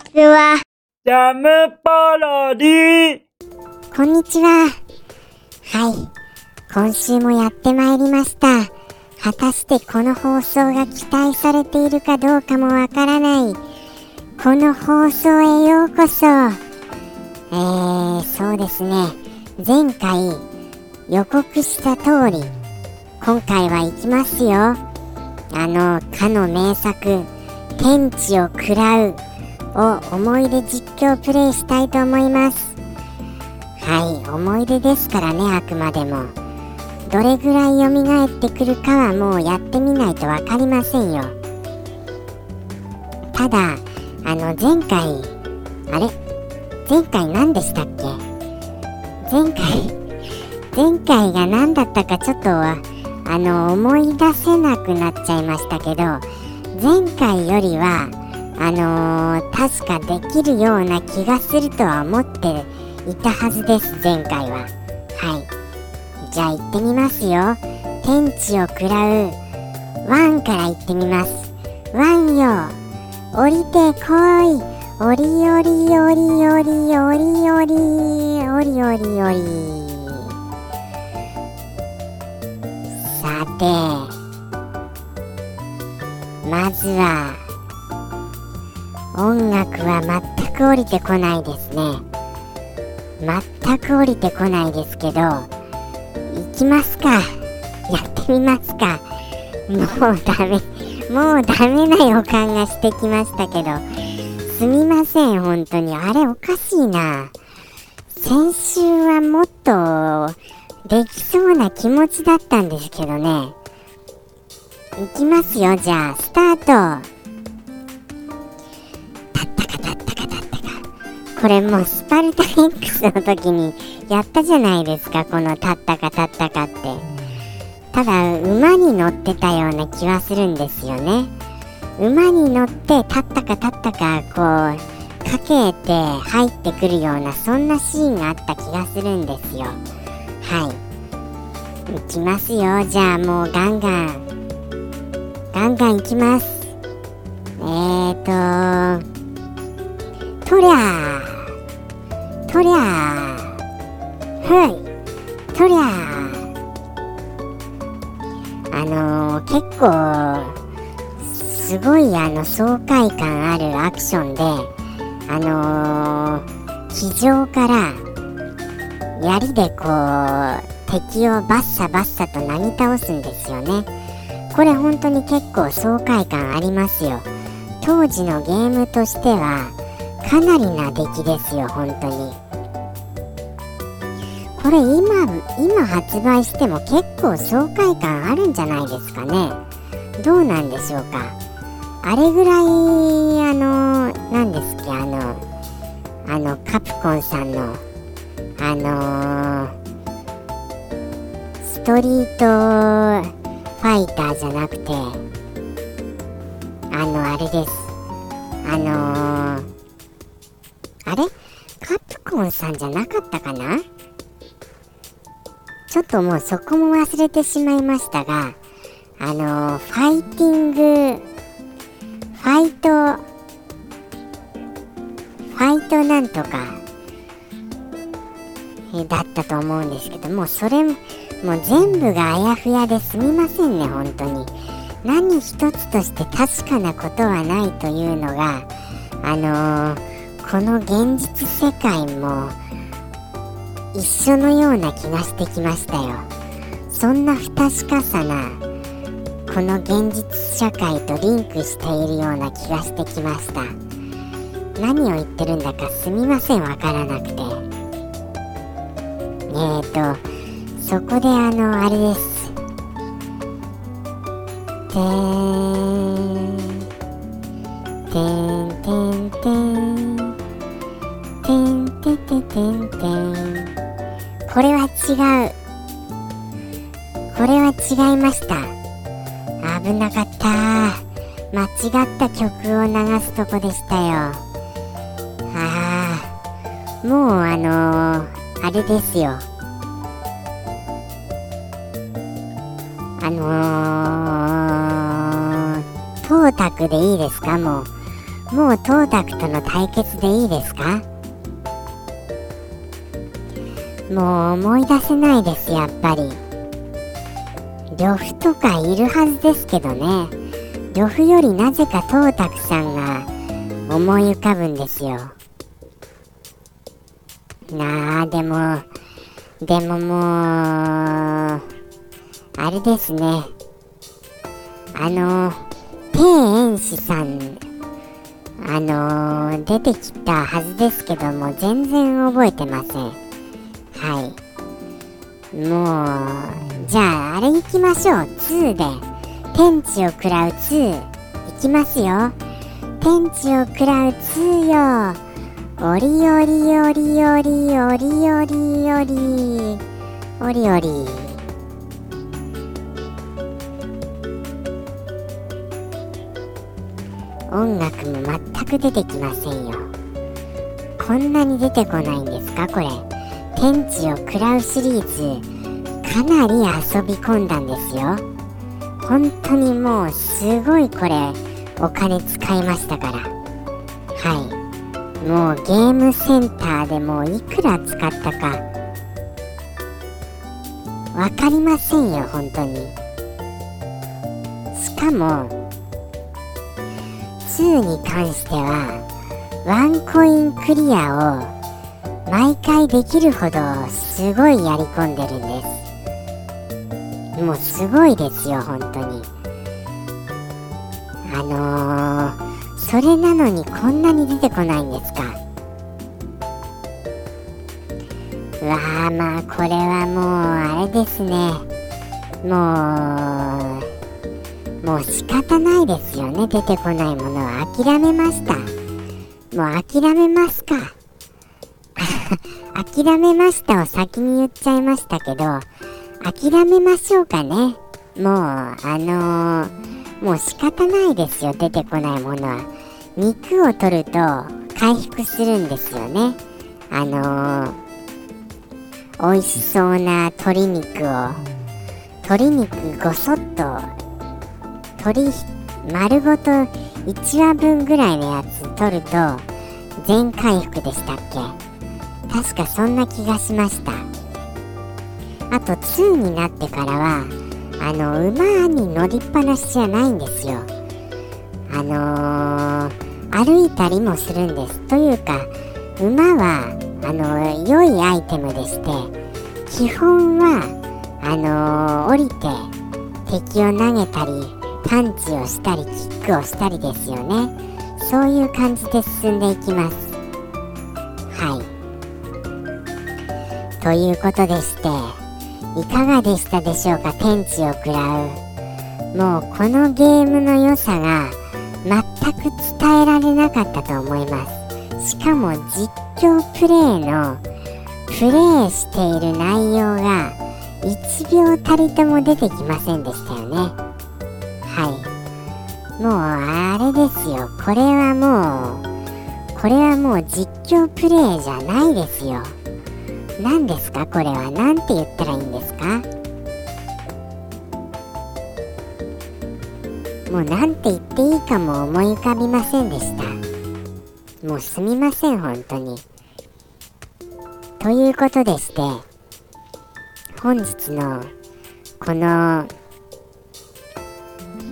ちは。ジャムパロディこんにちは。はい。今週もやってまいりました。果たしてこの放送が期待されているかどうかもわからない。この放送へようこそ。えー、そうですね。前回予告した通り、今回は行きますよ。あの、かの名作、天地を喰らうを思い出実況プレイしたいと思います。はい、思い出ですからね、あくまでも。どれぐらい蘇ってくるかはもうやってみないとわかりませんよ。ただ、あの、前回、あれ？前回何でしたっけ？前回、前回が何だったかちょっと、あの、思い出せなくなっちゃいましたけど、前回よりは、あのー確かできるような気がするとは思っていたはずです前回は。はい。じゃあ行ってみますよ。天地を喰らうワンから行ってみます。ワンよ。降りてこい。おりおりおりおりおりおりおりおりおり。さてまずは音楽は全く降りてこないですね。全く降りてこないですけど行きますか。やってみますか。もうダメ。もうダメな予感がしてきましたけど。すみません本当に。あれおかしいな。先週はもっとできそうな気持ちだったんですけどね。行きますよじゃあ。スタート。これもうスパルタ X の時にやったじゃないですかこの立ったか立ったかって。ただ馬に乗ってたような気はするんですよね。馬に乗って立ったか立ったかこうかけて入ってくるようなそんなシーンがあった気がするんですよ。はい。行きますよ。じゃあもうガンガン。ガンガン行きます。えーととりゃー。すごいあの爽快感あるアクションであのー、地上から槍でこう敵をバッサバッサとなぎ倒すんですよね。これ本当に結構爽快感ありますよ。当時のゲームとしてはかなりな出来ですよ本当に。これ今今発売しても結構爽快感あるんじゃないですかね。どうなんでしょうか。あれ？ぐらいあの何ですっけあのあのカプコンさんのあのーストリートファイターじゃなくてあのあれですあのーあれカプコンさんじゃなかったかな？ちょっともうそこも忘れてしまいましたが、あのーファイティング、とか、だったと思うんですけども、それも、もう全部があやふやですみませんね、本当に。何一つとして確かなことはないというのが、あのーこの現実世界も一緒のような気がしてきましたよそんな不確かさなこの現実社会とリンクしているような気がしてきました何を言ってるんだかすみませんわからなくて。えーとそこであのあれです。てーんてんてんてんてんてててんてん。これは違う。これは違いました。危なかった。間違った曲を流すとこでしたよ。もうあのー、あれですよ。あのー、トータクでいいですか？もう。もうトータクとの対決でいいですか？もう思い出せないですやっぱり。呂布とかいるはずですけどね。呂布よりなぜかトータクさんが思い浮かぶんですよ。なあでもでももうあれですね。あの天遠志さんあの出てきたはずですけども全然覚えてません。はい。もうじゃああれ行きましょう。2で。天地を食らう2行きますよ。天地を食らう2よ。おりおりおりおりおりおりおり。おりおり音楽も全く出てきませんよ。こんなに出てこないんですか？これ。天地を食らうシリーズかなり遊び込んだんですよ。本当にもうすごいこれお金使いましたから。はい。もうゲームセンターでもういくら使ったか。分かりませんよ本当に。しかも2に関してはワンコインクリアを毎回できるほどすごいやり込んでるんです。もうすごいですよ本当に。あのーそれなのにこんなに出てこないんですか。うわあまあこれはもうあれですね。もうもう仕方ないですよね。出てこないものは。諦めました。もう諦めますか。諦めましたを先に言っちゃいましたけど諦めましょうかね。もうあのーもう仕方ないですよ出てこないものは。肉を取ると回復するんですよね。あのー、美味しそうな鶏肉を。鶏肉ごそっと鶏丸ごと1羽分ぐらいのやつ取ると全回復でしたっけ。確かそんな気がしました。あと2になってからはあの馬に乗りっぱなしじゃないんですよ。あのー、歩いたりもするんです。というか馬はあの良いアイテムでして基本はあの、降りて敵を投げたりパンチをしたりキックをしたりですよね。そういう感じで進んでいきます。はい。ということでしていかがでしたでしょうか？天地を食らう。もうこのゲームの良さが全く伝えられなかったと思います。しかも実況プレイのプレイしている内容が1秒たりとも出てきませんでしたよね。はい。もうあれですよ。これはもうこれはもう実況プレイじゃないですよ。何ですか？これは何て言ったらいいんですか？もう何て言っていいかも思い浮かびませんでした。もうすみません本当に。ということでして本日のこの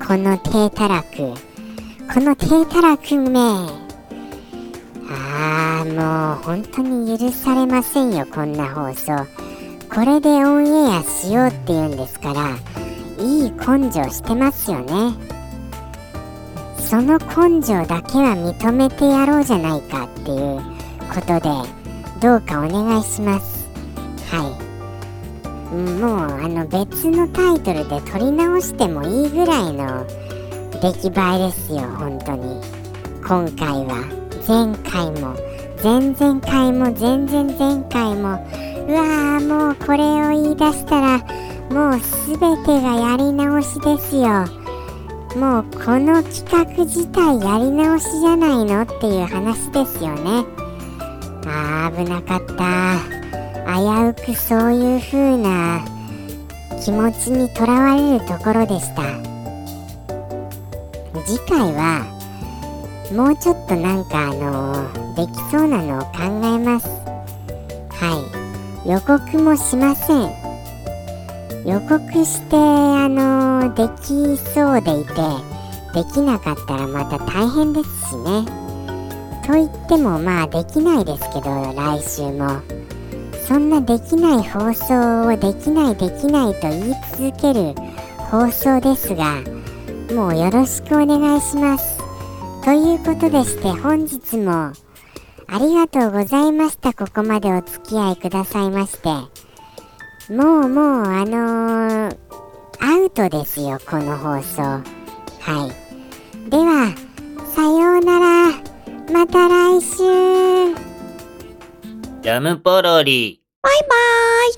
この低たらくこの低たらくめもう本当に許されませんよこんな放送。これでオンエアしようっていうんですからいい根性してますよね。その根性だけは認めてやろうじゃないかっていうことでどうかお願いします。はい。もうあの別のタイトルで撮り直してもいいぐらいの出来栄えですよ本当に。今回は。前回も。前々回も前々前回も。うわーもうこれを言い出したらもう全てがやり直しですよ。もうこの企画自体やり直しじゃないのっていう話ですよね。あー危なかった。危うくそういう風な気持ちにとらわれるところでした。次回はもうちょっとなんかあのーできそうなのを考えます。はい。予告もしません。予告してあのーできそうでいてできなかったらまた大変ですしね。と言ってもまあできないですけど来週も。そんなできない放送をできないできないと言い続ける放送ですがもうよろしくお願いします。ということでして本日もありがとうございました。ここまでお付き合いくださいまして。もうもうあのーアウトですよこの放送。はい。ではさようなら。また来週。ジャムポロリ。バイバーイ